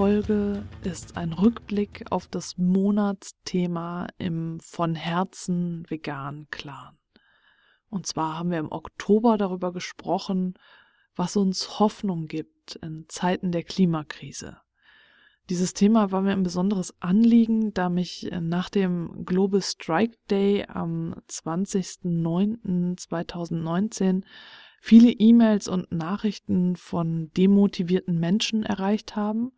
Folge ist ein Rückblick auf das Monatsthema im von Herzen vegan Clan. Und zwar haben wir im Oktober darüber gesprochen, was uns Hoffnung gibt in Zeiten der Klimakrise. Dieses Thema war mir ein besonderes Anliegen, da mich nach dem Global Strike Day am 20.09.2019 viele E-Mails und Nachrichten von demotivierten Menschen erreicht haben,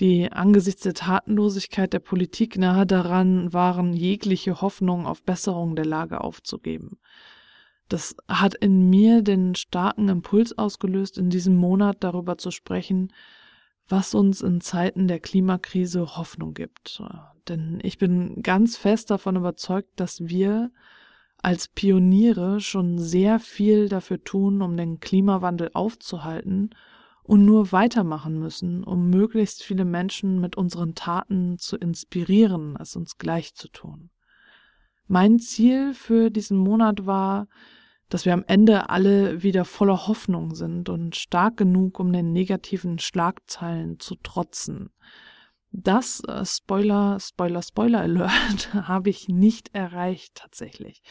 die angesichts der Tatenlosigkeit der Politik nahe daran waren, jegliche Hoffnung auf Besserung der Lage aufzugeben. Das hat in mir den starken Impuls ausgelöst, in diesem Monat darüber zu sprechen, was uns in Zeiten der Klimakrise Hoffnung gibt. Denn ich bin ganz fest davon überzeugt, dass wir als Pioniere schon sehr viel dafür tun, um den Klimawandel aufzuhalten und nur weitermachen müssen, um möglichst viele Menschen mit unseren Taten zu inspirieren, es uns gleich zu tun. Mein Ziel für diesen Monat war, dass wir am Ende alle wieder voller Hoffnung sind und stark genug, um den negativen Schlagzeilen zu trotzen. Das äh, Spoiler, Spoiler, Spoiler Alert habe ich nicht erreicht tatsächlich.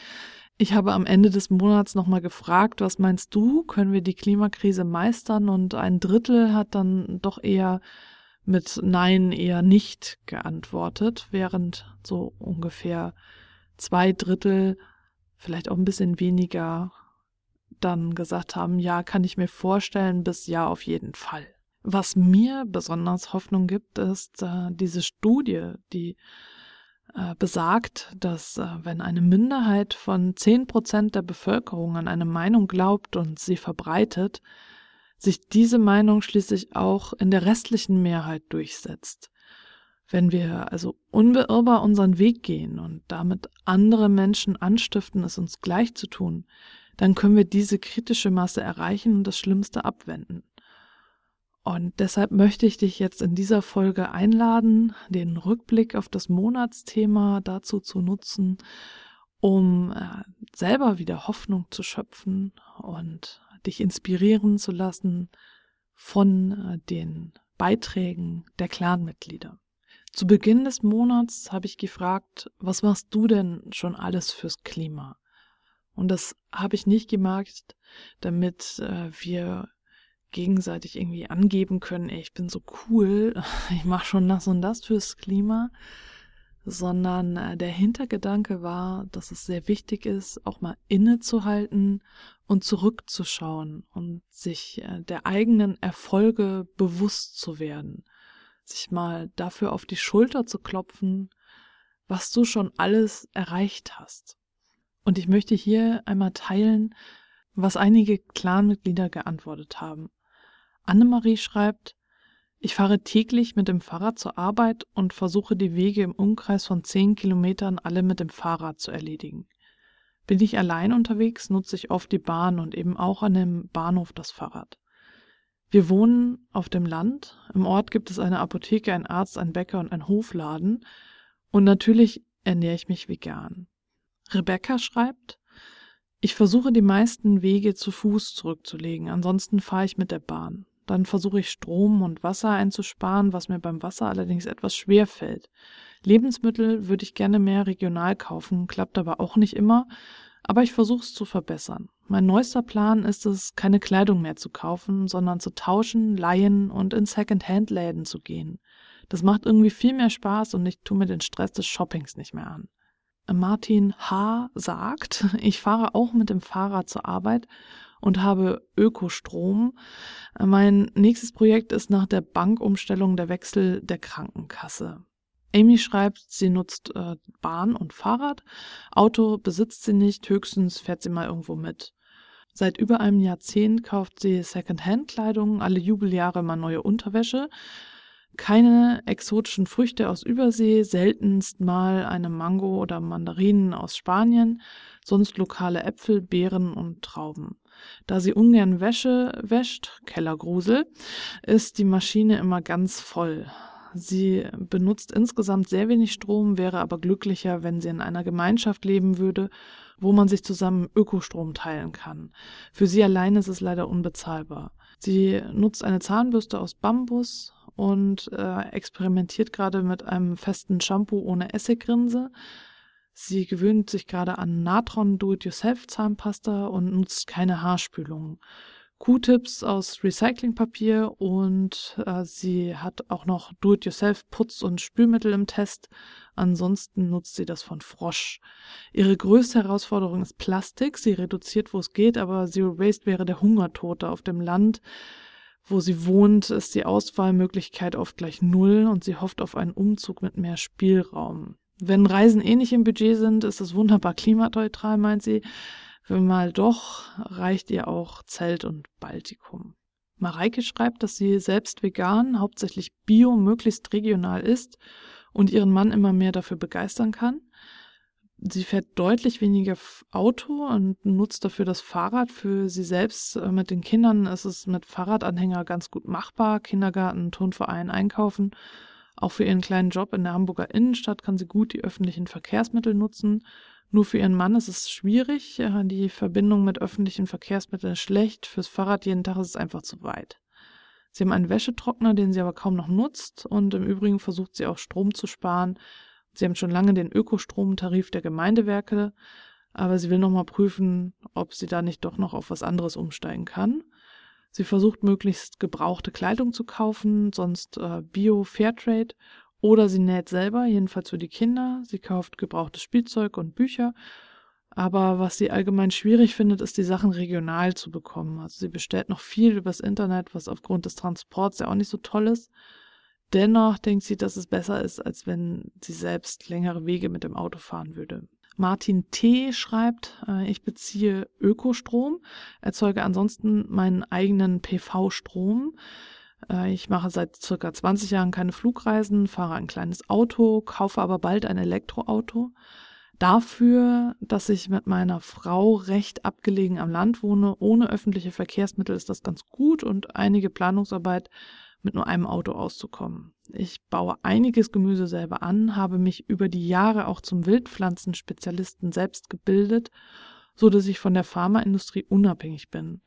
Ich habe am Ende des Monats nochmal gefragt, was meinst du, können wir die Klimakrise meistern? Und ein Drittel hat dann doch eher mit Nein eher nicht geantwortet, während so ungefähr zwei Drittel, vielleicht auch ein bisschen weniger, dann gesagt haben, ja, kann ich mir vorstellen, bis ja auf jeden Fall. Was mir besonders Hoffnung gibt, ist äh, diese Studie, die besagt, dass äh, wenn eine Minderheit von zehn Prozent der Bevölkerung an eine Meinung glaubt und sie verbreitet, sich diese Meinung schließlich auch in der restlichen Mehrheit durchsetzt. Wenn wir also unbeirrbar unseren Weg gehen und damit andere Menschen anstiften, es uns gleich zu tun, dann können wir diese kritische Masse erreichen und das Schlimmste abwenden. Und deshalb möchte ich dich jetzt in dieser Folge einladen, den Rückblick auf das Monatsthema dazu zu nutzen, um äh, selber wieder Hoffnung zu schöpfen und dich inspirieren zu lassen von äh, den Beiträgen der Clanmitglieder. Zu Beginn des Monats habe ich gefragt, was machst du denn schon alles fürs Klima? Und das habe ich nicht gemacht, damit äh, wir gegenseitig irgendwie angeben können, ey, ich bin so cool, ich mache schon das und das fürs Klima, sondern äh, der Hintergedanke war, dass es sehr wichtig ist, auch mal innezuhalten und zurückzuschauen und sich äh, der eigenen Erfolge bewusst zu werden, sich mal dafür auf die Schulter zu klopfen, was du schon alles erreicht hast. Und ich möchte hier einmal teilen, was einige Clanmitglieder geantwortet haben. Annemarie schreibt, ich fahre täglich mit dem Fahrrad zur Arbeit und versuche die Wege im Umkreis von zehn Kilometern alle mit dem Fahrrad zu erledigen. Bin ich allein unterwegs, nutze ich oft die Bahn und eben auch an dem Bahnhof das Fahrrad. Wir wohnen auf dem Land. Im Ort gibt es eine Apotheke, einen Arzt, einen Bäcker und einen Hofladen. Und natürlich ernähre ich mich vegan. Rebecca schreibt, ich versuche die meisten Wege zu Fuß zurückzulegen, ansonsten fahre ich mit der Bahn. Dann versuche ich Strom und Wasser einzusparen, was mir beim Wasser allerdings etwas schwer fällt. Lebensmittel würde ich gerne mehr regional kaufen, klappt aber auch nicht immer, aber ich versuche es zu verbessern. Mein neuester Plan ist es, keine Kleidung mehr zu kaufen, sondern zu tauschen, leihen und in Second-Hand-Läden zu gehen. Das macht irgendwie viel mehr Spaß und ich tue mir den Stress des Shoppings nicht mehr an. Martin H. sagt, ich fahre auch mit dem Fahrrad zur Arbeit und habe Ökostrom. Mein nächstes Projekt ist nach der Bankumstellung der Wechsel der Krankenkasse. Amy schreibt, sie nutzt äh, Bahn und Fahrrad. Auto besitzt sie nicht, höchstens fährt sie mal irgendwo mit. Seit über einem Jahrzehnt kauft sie Secondhand-Kleidung, alle Jubeljahre mal neue Unterwäsche. Keine exotischen Früchte aus Übersee, seltenst mal eine Mango oder Mandarinen aus Spanien, sonst lokale Äpfel, Beeren und Trauben. Da sie ungern Wäsche wäscht, Kellergrusel, ist die Maschine immer ganz voll. Sie benutzt insgesamt sehr wenig Strom, wäre aber glücklicher, wenn sie in einer Gemeinschaft leben würde, wo man sich zusammen Ökostrom teilen kann. Für sie allein ist es leider unbezahlbar. Sie nutzt eine Zahnbürste aus Bambus und äh, experimentiert gerade mit einem festen Shampoo ohne Essiggrinse. Sie gewöhnt sich gerade an Natron Do-it-yourself Zahnpasta und nutzt keine Haarspülung. Q-Tips aus Recyclingpapier und äh, sie hat auch noch Do-it-yourself Putz- und Spülmittel im Test. Ansonsten nutzt sie das von Frosch. Ihre größte Herausforderung ist Plastik. Sie reduziert, wo es geht, aber Zero Waste wäre der Hungertote auf dem Land. Wo sie wohnt, ist die Auswahlmöglichkeit oft gleich null und sie hofft auf einen Umzug mit mehr Spielraum. Wenn Reisen eh nicht im Budget sind, ist es wunderbar klimaneutral, meint sie. Wenn mal doch, reicht ihr auch Zelt und Baltikum. Mareike schreibt, dass sie selbst vegan, hauptsächlich bio, möglichst regional ist und ihren Mann immer mehr dafür begeistern kann. Sie fährt deutlich weniger Auto und nutzt dafür das Fahrrad. Für sie selbst äh, mit den Kindern ist es mit Fahrradanhänger ganz gut machbar. Kindergarten, Turnverein, Einkaufen. Auch für ihren kleinen Job in der Hamburger Innenstadt kann sie gut die öffentlichen Verkehrsmittel nutzen. Nur für ihren Mann ist es schwierig. Die Verbindung mit öffentlichen Verkehrsmitteln ist schlecht. Fürs Fahrrad jeden Tag ist es einfach zu weit. Sie haben einen Wäschetrockner, den sie aber kaum noch nutzt und im Übrigen versucht sie auch Strom zu sparen. Sie haben schon lange den Ökostromtarif der Gemeindewerke, aber sie will nochmal prüfen, ob sie da nicht doch noch auf was anderes umsteigen kann. Sie versucht möglichst gebrauchte Kleidung zu kaufen, sonst äh, Bio Fairtrade oder sie näht selber, jedenfalls für die Kinder. Sie kauft gebrauchtes Spielzeug und Bücher. Aber was sie allgemein schwierig findet, ist die Sachen regional zu bekommen. Also sie bestellt noch viel übers Internet, was aufgrund des Transports ja auch nicht so toll ist. Dennoch denkt sie, dass es besser ist, als wenn sie selbst längere Wege mit dem Auto fahren würde. Martin T. schreibt, äh, ich beziehe Ökostrom, erzeuge ansonsten meinen eigenen PV-Strom. Äh, ich mache seit circa 20 Jahren keine Flugreisen, fahre ein kleines Auto, kaufe aber bald ein Elektroauto. Dafür, dass ich mit meiner Frau recht abgelegen am Land wohne, ohne öffentliche Verkehrsmittel, ist das ganz gut und einige Planungsarbeit mit nur einem Auto auszukommen. Ich baue einiges Gemüse selber an, habe mich über die Jahre auch zum Wildpflanzenspezialisten selbst gebildet, so dass ich von der Pharmaindustrie unabhängig bin.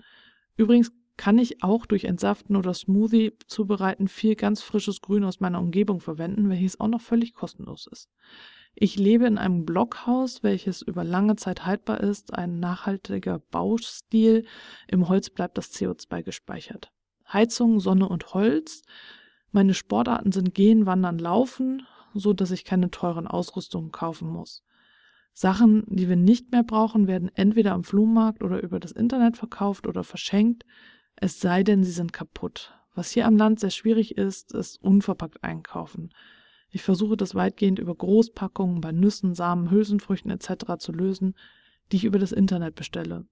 Übrigens kann ich auch durch Entsaften oder Smoothie zubereiten viel ganz frisches Grün aus meiner Umgebung verwenden, welches auch noch völlig kostenlos ist. Ich lebe in einem Blockhaus, welches über lange Zeit haltbar ist, ein nachhaltiger Baustil. Im Holz bleibt das CO2 gespeichert. Heizung, Sonne und Holz. Meine Sportarten sind Gehen, Wandern, Laufen, so dass ich keine teuren Ausrüstungen kaufen muss. Sachen, die wir nicht mehr brauchen, werden entweder am Flohmarkt oder über das Internet verkauft oder verschenkt. Es sei denn, sie sind kaputt. Was hier am Land sehr schwierig ist, ist unverpackt einkaufen. Ich versuche das weitgehend über Großpackungen bei Nüssen, Samen, Hülsenfrüchten etc. zu lösen, die ich über das Internet bestelle.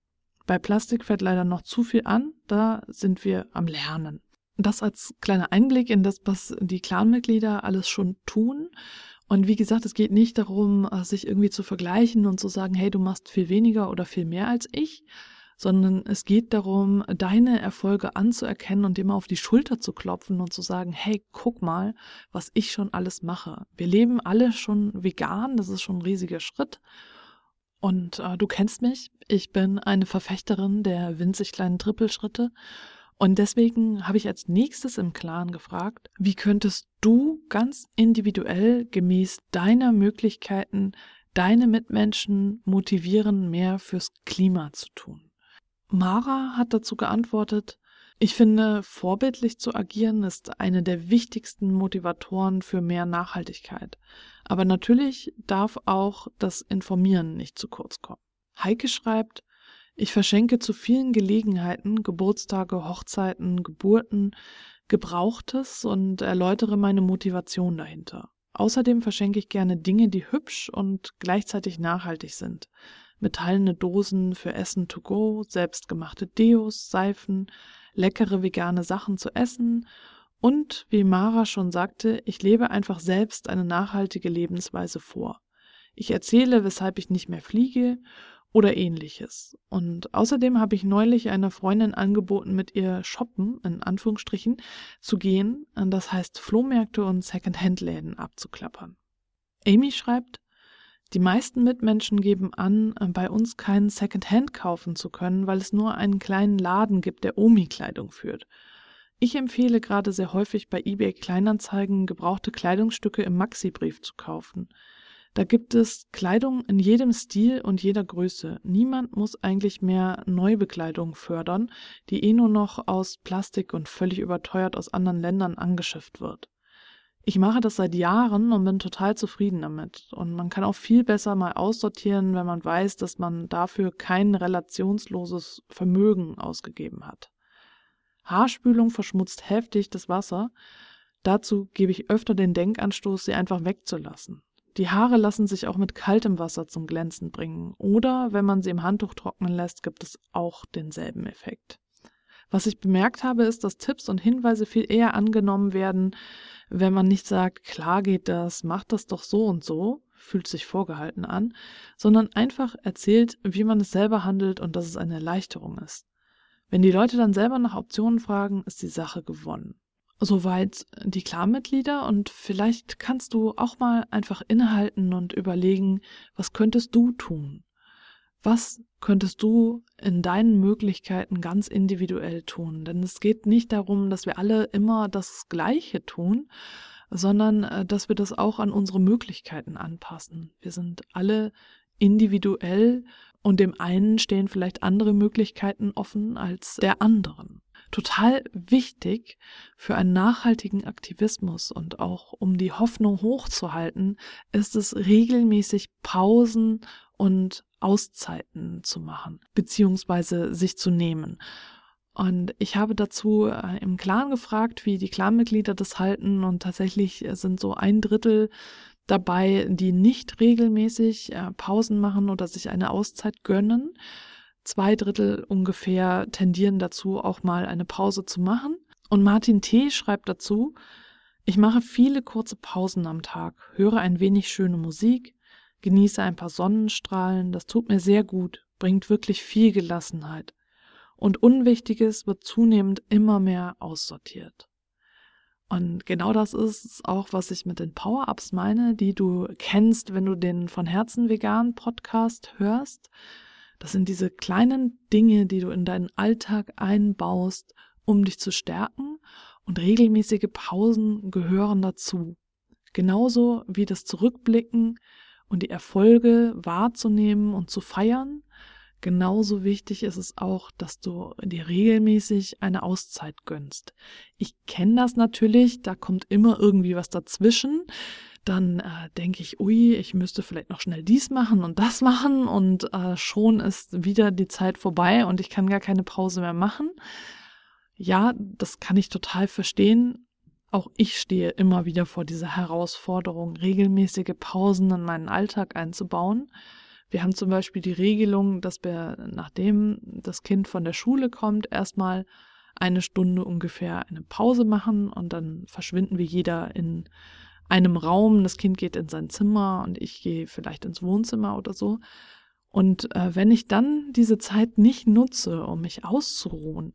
Bei Plastik fällt leider noch zu viel an, da sind wir am Lernen. Das als kleiner Einblick in das, was die Clanmitglieder alles schon tun. Und wie gesagt, es geht nicht darum, sich irgendwie zu vergleichen und zu sagen, hey, du machst viel weniger oder viel mehr als ich, sondern es geht darum, deine Erfolge anzuerkennen und dir mal auf die Schulter zu klopfen und zu sagen, hey, guck mal, was ich schon alles mache. Wir leben alle schon vegan, das ist schon ein riesiger Schritt. Und äh, du kennst mich, ich bin eine Verfechterin der winzig kleinen Trippelschritte. Und deswegen habe ich als nächstes im Klaren gefragt, wie könntest du ganz individuell gemäß deiner Möglichkeiten deine Mitmenschen motivieren, mehr fürs Klima zu tun? Mara hat dazu geantwortet, ich finde, vorbildlich zu agieren ist eine der wichtigsten Motivatoren für mehr Nachhaltigkeit. Aber natürlich darf auch das Informieren nicht zu kurz kommen. Heike schreibt, ich verschenke zu vielen Gelegenheiten, Geburtstage, Hochzeiten, Geburten, Gebrauchtes und erläutere meine Motivation dahinter. außerdem verschenke ich gerne Dinge, die hübsch und gleichzeitig nachhaltig sind. Metallene Dosen für Essen to go, selbstgemachte Deos, Seifen, leckere vegane Sachen zu essen und, wie Mara schon sagte, ich lebe einfach selbst eine nachhaltige Lebensweise vor. Ich erzähle, weshalb ich nicht mehr fliege oder ähnliches. Und außerdem habe ich neulich einer Freundin angeboten, mit ihr shoppen, in Anführungsstrichen, zu gehen, das heißt Flohmärkte und Second-Hand-Läden abzuklappern. Amy schreibt, die meisten Mitmenschen geben an, bei uns keinen Second-Hand kaufen zu können, weil es nur einen kleinen Laden gibt, der Omi-Kleidung führt. Ich empfehle gerade sehr häufig bei eBay Kleinanzeigen gebrauchte Kleidungsstücke im Maxi-Brief zu kaufen. Da gibt es Kleidung in jedem Stil und jeder Größe. Niemand muss eigentlich mehr Neubekleidung fördern, die eh nur noch aus Plastik und völlig überteuert aus anderen Ländern angeschifft wird. Ich mache das seit Jahren und bin total zufrieden damit. Und man kann auch viel besser mal aussortieren, wenn man weiß, dass man dafür kein relationsloses Vermögen ausgegeben hat. Haarspülung verschmutzt heftig das Wasser. Dazu gebe ich öfter den Denkanstoß, sie einfach wegzulassen. Die Haare lassen sich auch mit kaltem Wasser zum Glänzen bringen. Oder wenn man sie im Handtuch trocknen lässt, gibt es auch denselben Effekt. Was ich bemerkt habe, ist, dass Tipps und Hinweise viel eher angenommen werden, wenn man nicht sagt, klar geht das, macht das doch so und so, fühlt sich vorgehalten an, sondern einfach erzählt, wie man es selber handelt und dass es eine Erleichterung ist. Wenn die Leute dann selber nach Optionen fragen, ist die Sache gewonnen. Soweit die Clan-Mitglieder und vielleicht kannst du auch mal einfach innehalten und überlegen, was könntest du tun? Was könntest du in deinen Möglichkeiten ganz individuell tun? Denn es geht nicht darum, dass wir alle immer das Gleiche tun, sondern äh, dass wir das auch an unsere Möglichkeiten anpassen. Wir sind alle individuell und dem einen stehen vielleicht andere Möglichkeiten offen als der anderen total wichtig für einen nachhaltigen Aktivismus und auch um die Hoffnung hochzuhalten, ist es regelmäßig Pausen und Auszeiten zu machen, beziehungsweise sich zu nehmen. Und ich habe dazu äh, im Clan gefragt, wie die Clanmitglieder das halten und tatsächlich sind so ein Drittel dabei, die nicht regelmäßig äh, Pausen machen oder sich eine Auszeit gönnen zwei Drittel ungefähr tendieren dazu, auch mal eine Pause zu machen. Und Martin T. schreibt dazu, ich mache viele kurze Pausen am Tag, höre ein wenig schöne Musik, genieße ein paar Sonnenstrahlen, das tut mir sehr gut, bringt wirklich viel Gelassenheit. Und Unwichtiges wird zunehmend immer mehr aussortiert. Und genau das ist auch, was ich mit den Power-Ups meine, die du kennst, wenn du den von Herzen vegan Podcast hörst. Das sind diese kleinen Dinge, die du in deinen Alltag einbaust, um dich zu stärken und regelmäßige Pausen gehören dazu. Genauso wie das Zurückblicken und die Erfolge wahrzunehmen und zu feiern, genauso wichtig ist es auch, dass du dir regelmäßig eine Auszeit gönnst. Ich kenne das natürlich, da kommt immer irgendwie was dazwischen dann äh, denke ich, ui, ich müsste vielleicht noch schnell dies machen und das machen und äh, schon ist wieder die Zeit vorbei und ich kann gar keine Pause mehr machen. Ja, das kann ich total verstehen. Auch ich stehe immer wieder vor dieser Herausforderung, regelmäßige Pausen in meinen Alltag einzubauen. Wir haben zum Beispiel die Regelung, dass wir, nachdem das Kind von der Schule kommt, erstmal eine Stunde ungefähr eine Pause machen und dann verschwinden wir jeder in einem Raum, das Kind geht in sein Zimmer und ich gehe vielleicht ins Wohnzimmer oder so. Und äh, wenn ich dann diese Zeit nicht nutze, um mich auszuruhen,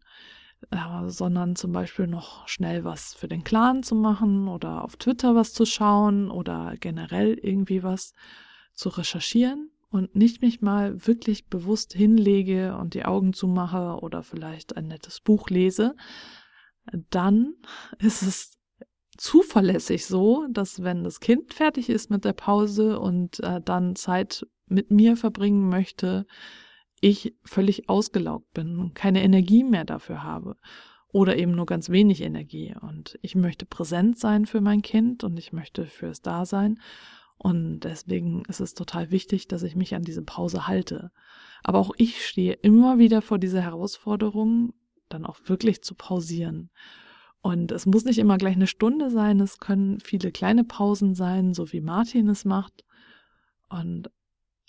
äh, sondern zum Beispiel noch schnell was für den Clan zu machen oder auf Twitter was zu schauen oder generell irgendwie was zu recherchieren und nicht mich mal wirklich bewusst hinlege und die Augen zumache oder vielleicht ein nettes Buch lese, dann ist es zuverlässig so, dass wenn das Kind fertig ist mit der Pause und äh, dann Zeit mit mir verbringen möchte, ich völlig ausgelaugt bin und keine Energie mehr dafür habe oder eben nur ganz wenig Energie. Und ich möchte präsent sein für mein Kind und ich möchte fürs Dasein. Und deswegen ist es total wichtig, dass ich mich an diese Pause halte. Aber auch ich stehe immer wieder vor dieser Herausforderung, dann auch wirklich zu pausieren Und es muss nicht immer gleich eine Stunde sein, es können viele kleine Pausen sein, so wie Martin es macht. Und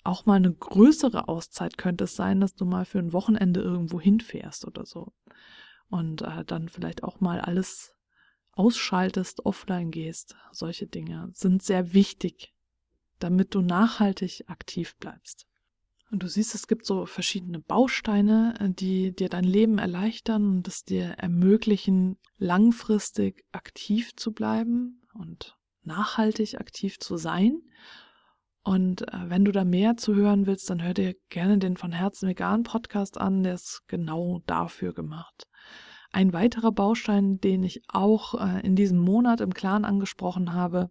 auch mal eine größere Auszeit könnte es sein, dass du mal für ein Wochenende irgendwo hinfährst oder so. Und äh, dann vielleicht auch mal alles ausschaltest, offline gehst. Solche Dinge sind sehr wichtig, damit du nachhaltig aktiv bleibst. Und du siehst, es gibt so verschiedene Bausteine, äh, die dir dein Leben erleichtern und es dir ermöglichen, langfristig aktiv zu bleiben und nachhaltig aktiv zu sein. Und äh, wenn du da mehr zu hören willst, dann hör dir gerne den von Herzen vegan Podcast an, der ist genau dafür gemacht. Ein weiterer Baustein, den ich auch äh, in diesem Monat im Clan angesprochen habe,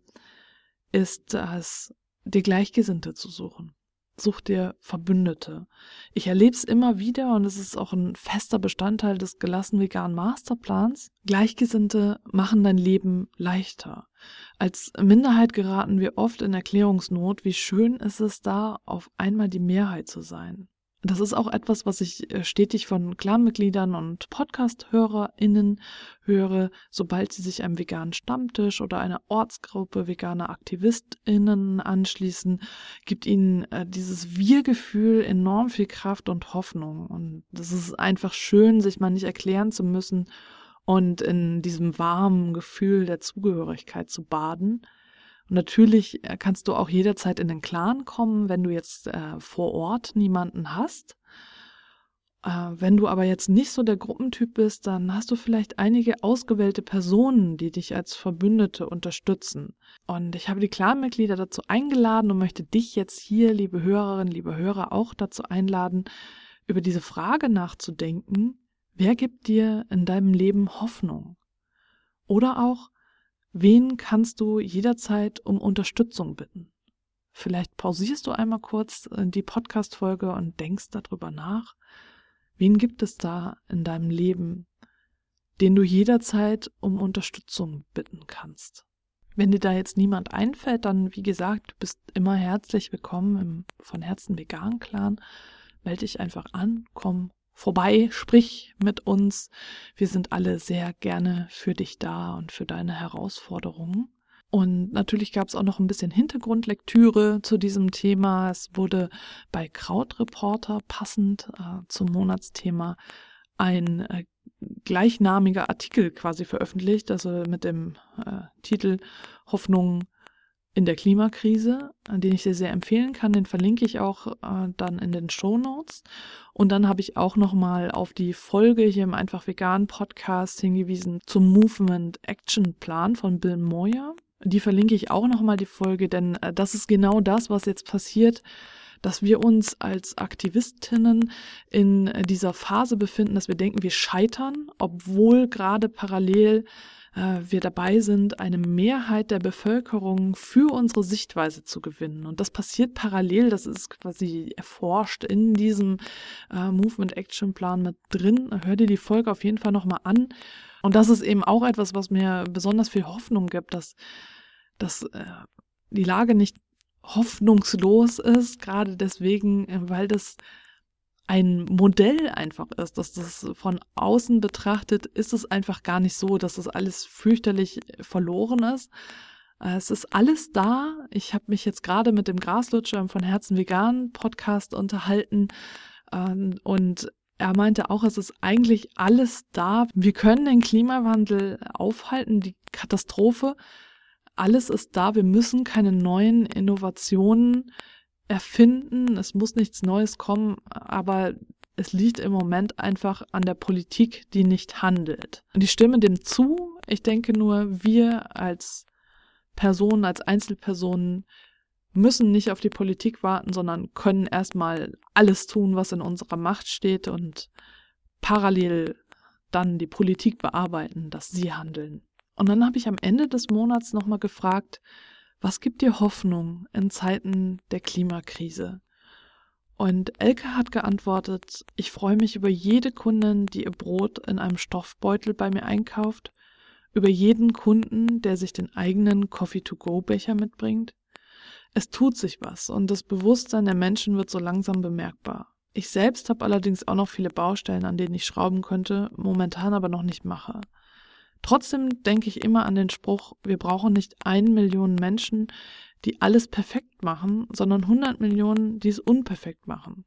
ist es, dir Gleichgesinnte zu suchen. Such dir Verbündete. Ich erlebe es immer wieder und es ist auch ein fester Bestandteil des gelassen veganen Masterplans. Gleichgesinnte machen dein Leben leichter. Als Minderheit geraten wir oft in Erklärungsnot, wie schön ist es da, auf einmal die Mehrheit zu sein. Das ist auch etwas, was ich äh, stetig von Clanmitgliedern und Podcast-HörerInnen höre, sobald sie sich einem veganen Stammtisch oder einer Ortsgruppe veganer AktivistInnen anschließen, gibt ihnen äh, dieses Wir-Gefühl enorm viel Kraft und Hoffnung. Und das ist einfach schön, sich mal nicht erklären zu müssen und in diesem warmen Gefühl der Zugehörigkeit zu baden. Und natürlich äh, kannst du auch jederzeit in den Clan kommen, wenn du jetzt äh, vor Ort niemanden hast. Äh, wenn du aber jetzt nicht so der Gruppentyp bist, dann hast du vielleicht einige ausgewählte Personen, die dich als Verbündete unterstützen. Und ich habe die Clanmitglieder dazu eingeladen und möchte dich jetzt hier, liebe Hörerinnen, liebe Hörer, auch dazu einladen, über diese Frage nachzudenken, wer gibt dir in deinem Leben Hoffnung? Oder auch, Wen kannst du jederzeit um Unterstützung bitten? Vielleicht pausierst du einmal kurz äh, die Podcast-Folge und denkst darüber nach. Wen gibt es da in deinem Leben, den du jederzeit um Unterstützung bitten kannst? Wenn dir da jetzt niemand einfällt, dann wie gesagt, du bist immer herzlich willkommen im von Herzen vegan Clan. Melde dich einfach an, komm vorbei, sprich mit uns. Wir sind alle sehr gerne für dich da und für deine Herausforderungen. Und natürlich gab es auch noch ein bisschen Hintergrundlektüre zu diesem Thema. Es wurde bei Krautreporter passend äh, zum Monatsthema ein äh, gleichnamiger Artikel quasi veröffentlicht, also mit dem äh, Titel Hoffnung in der Klimakrise, den ich dir sehr empfehlen kann. Den verlinke ich auch äh, dann in den Show Notes. Und dann habe ich auch nochmal auf die Folge hier im Einfach Vegan Podcast hingewiesen zum Movement Action Plan von Bill Moyer. Die verlinke ich auch nochmal die Folge, denn äh, das ist genau das, was jetzt passiert dass wir uns als Aktivistinnen in dieser Phase befinden, dass wir denken, wir scheitern, obwohl gerade parallel äh, wir dabei sind, eine Mehrheit der Bevölkerung für unsere Sichtweise zu gewinnen. Und das passiert parallel, das ist quasi erforscht in diesem äh, Movement Action Plan mit drin. Hör dir die Folge auf jeden Fall nochmal an. Und das ist eben auch etwas, was mir besonders viel Hoffnung gibt, dass, dass äh, die Lage nicht hoffnungslos ist, gerade deswegen, äh, weil das ein Modell einfach ist, dass das von außen betrachtet, ist es einfach gar nicht so, dass das alles fürchterlich verloren ist. Äh, es ist alles da. Ich habe mich jetzt gerade mit dem Graslutscher von Herzen Vegan Podcast unterhalten ähm, und er meinte auch, es ist eigentlich alles da. Wir können den Klimawandel aufhalten, die Katastrophe. Alles ist da. Wir müssen keine neuen Innovationen erfinden, es muss nichts Neues kommen, aber es liegt im Moment einfach an der Politik, die nicht handelt. Und ich stimme dem zu. Ich denke nur, wir als Personen, als Einzelpersonen müssen nicht auf die Politik warten, sondern können erstmal alles tun, was in unserer Macht steht und parallel dann die Politik bearbeiten, dass sie handeln. Und dann habe ich am Ende des Monats nochmal gefragt, was gibt dir Hoffnung in Zeiten der Klimakrise? Und Elke hat geantwortet, ich freue mich über jede Kundin, die ihr Brot in einem Stoffbeutel bei mir einkauft, über jeden Kunden, der sich den eigenen Coffee-to-go-Becher mitbringt. Es tut sich was und das Bewusstsein der Menschen wird so langsam bemerkbar. Ich selbst habe allerdings auch noch viele Baustellen, an denen ich schrauben könnte, momentan aber noch nicht mache. Trotzdem denke ich immer an den Spruch, wir brauchen nicht ein Million Menschen, die alles perfekt machen, sondern 100 Millionen, die es unperfekt machen.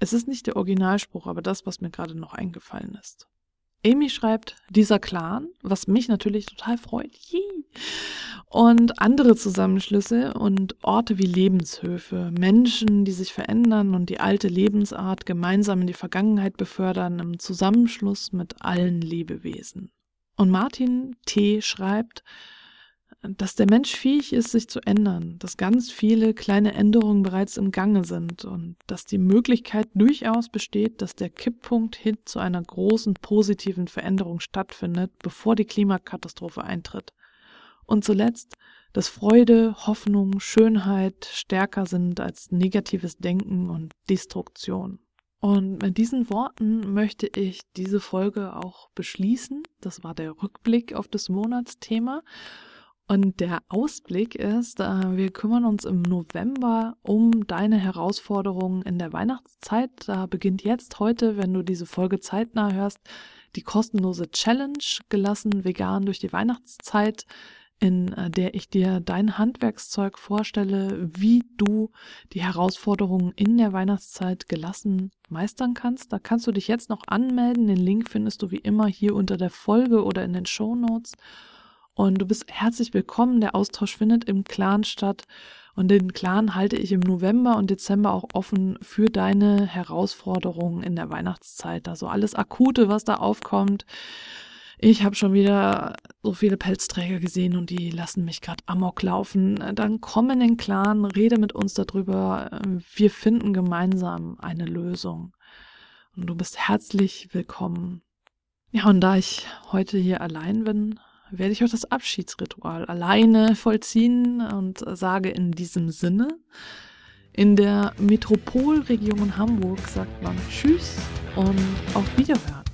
Es ist nicht der Originalspruch, aber das, was mir gerade noch eingefallen ist. Amy schreibt, dieser Clan, was mich natürlich total freut, und andere Zusammenschlüsse und Orte wie Lebenshöfe, Menschen, die sich verändern und die alte Lebensart gemeinsam in die Vergangenheit befördern, im Zusammenschluss mit allen Lebewesen. Und Martin T. schreibt, dass der Mensch fähig ist, sich zu ändern, dass ganz viele kleine Änderungen bereits im Gange sind und dass die Möglichkeit durchaus besteht, dass der Kipppunkt hin zu einer großen positiven Veränderung stattfindet, bevor die Klimakatastrophe eintritt. Und zuletzt, dass Freude, Hoffnung, Schönheit stärker sind als negatives Denken und Destruktion. Und mit diesen Worten möchte ich diese Folge auch beschließen. Das war der Rückblick auf das Monatsthema. Und der Ausblick ist, äh, wir kümmern uns im November um deine Herausforderungen in der Weihnachtszeit. Da beginnt jetzt heute, wenn du diese Folge zeitnah hörst, die kostenlose Challenge gelassen vegan durch die Weihnachtszeit in äh, der ich dir dein Handwerkszeug vorstelle, wie du die Herausforderungen in der Weihnachtszeit gelassen meistern kannst. Da kannst du dich jetzt noch anmelden. Den Link findest du wie immer hier unter der Folge oder in den Show Notes. Und du bist herzlich willkommen. Der Austausch findet im Clan statt. Und den Clan halte ich im November und Dezember auch offen für deine Herausforderungen in der Weihnachtszeit. Also alles Akute, was da aufkommt. Ich habe schon wieder so viele Pelzträger gesehen und die lassen mich gerade amok laufen. Dann komm in den Clan, rede mit uns darüber. Wir finden gemeinsam eine Lösung. Und du bist herzlich willkommen. Ja, und da ich heute hier allein bin, werde ich auch das Abschiedsritual alleine vollziehen und sage in diesem Sinne, in der Metropolregion Hamburg sagt man Tschüss und auf Wiederhören.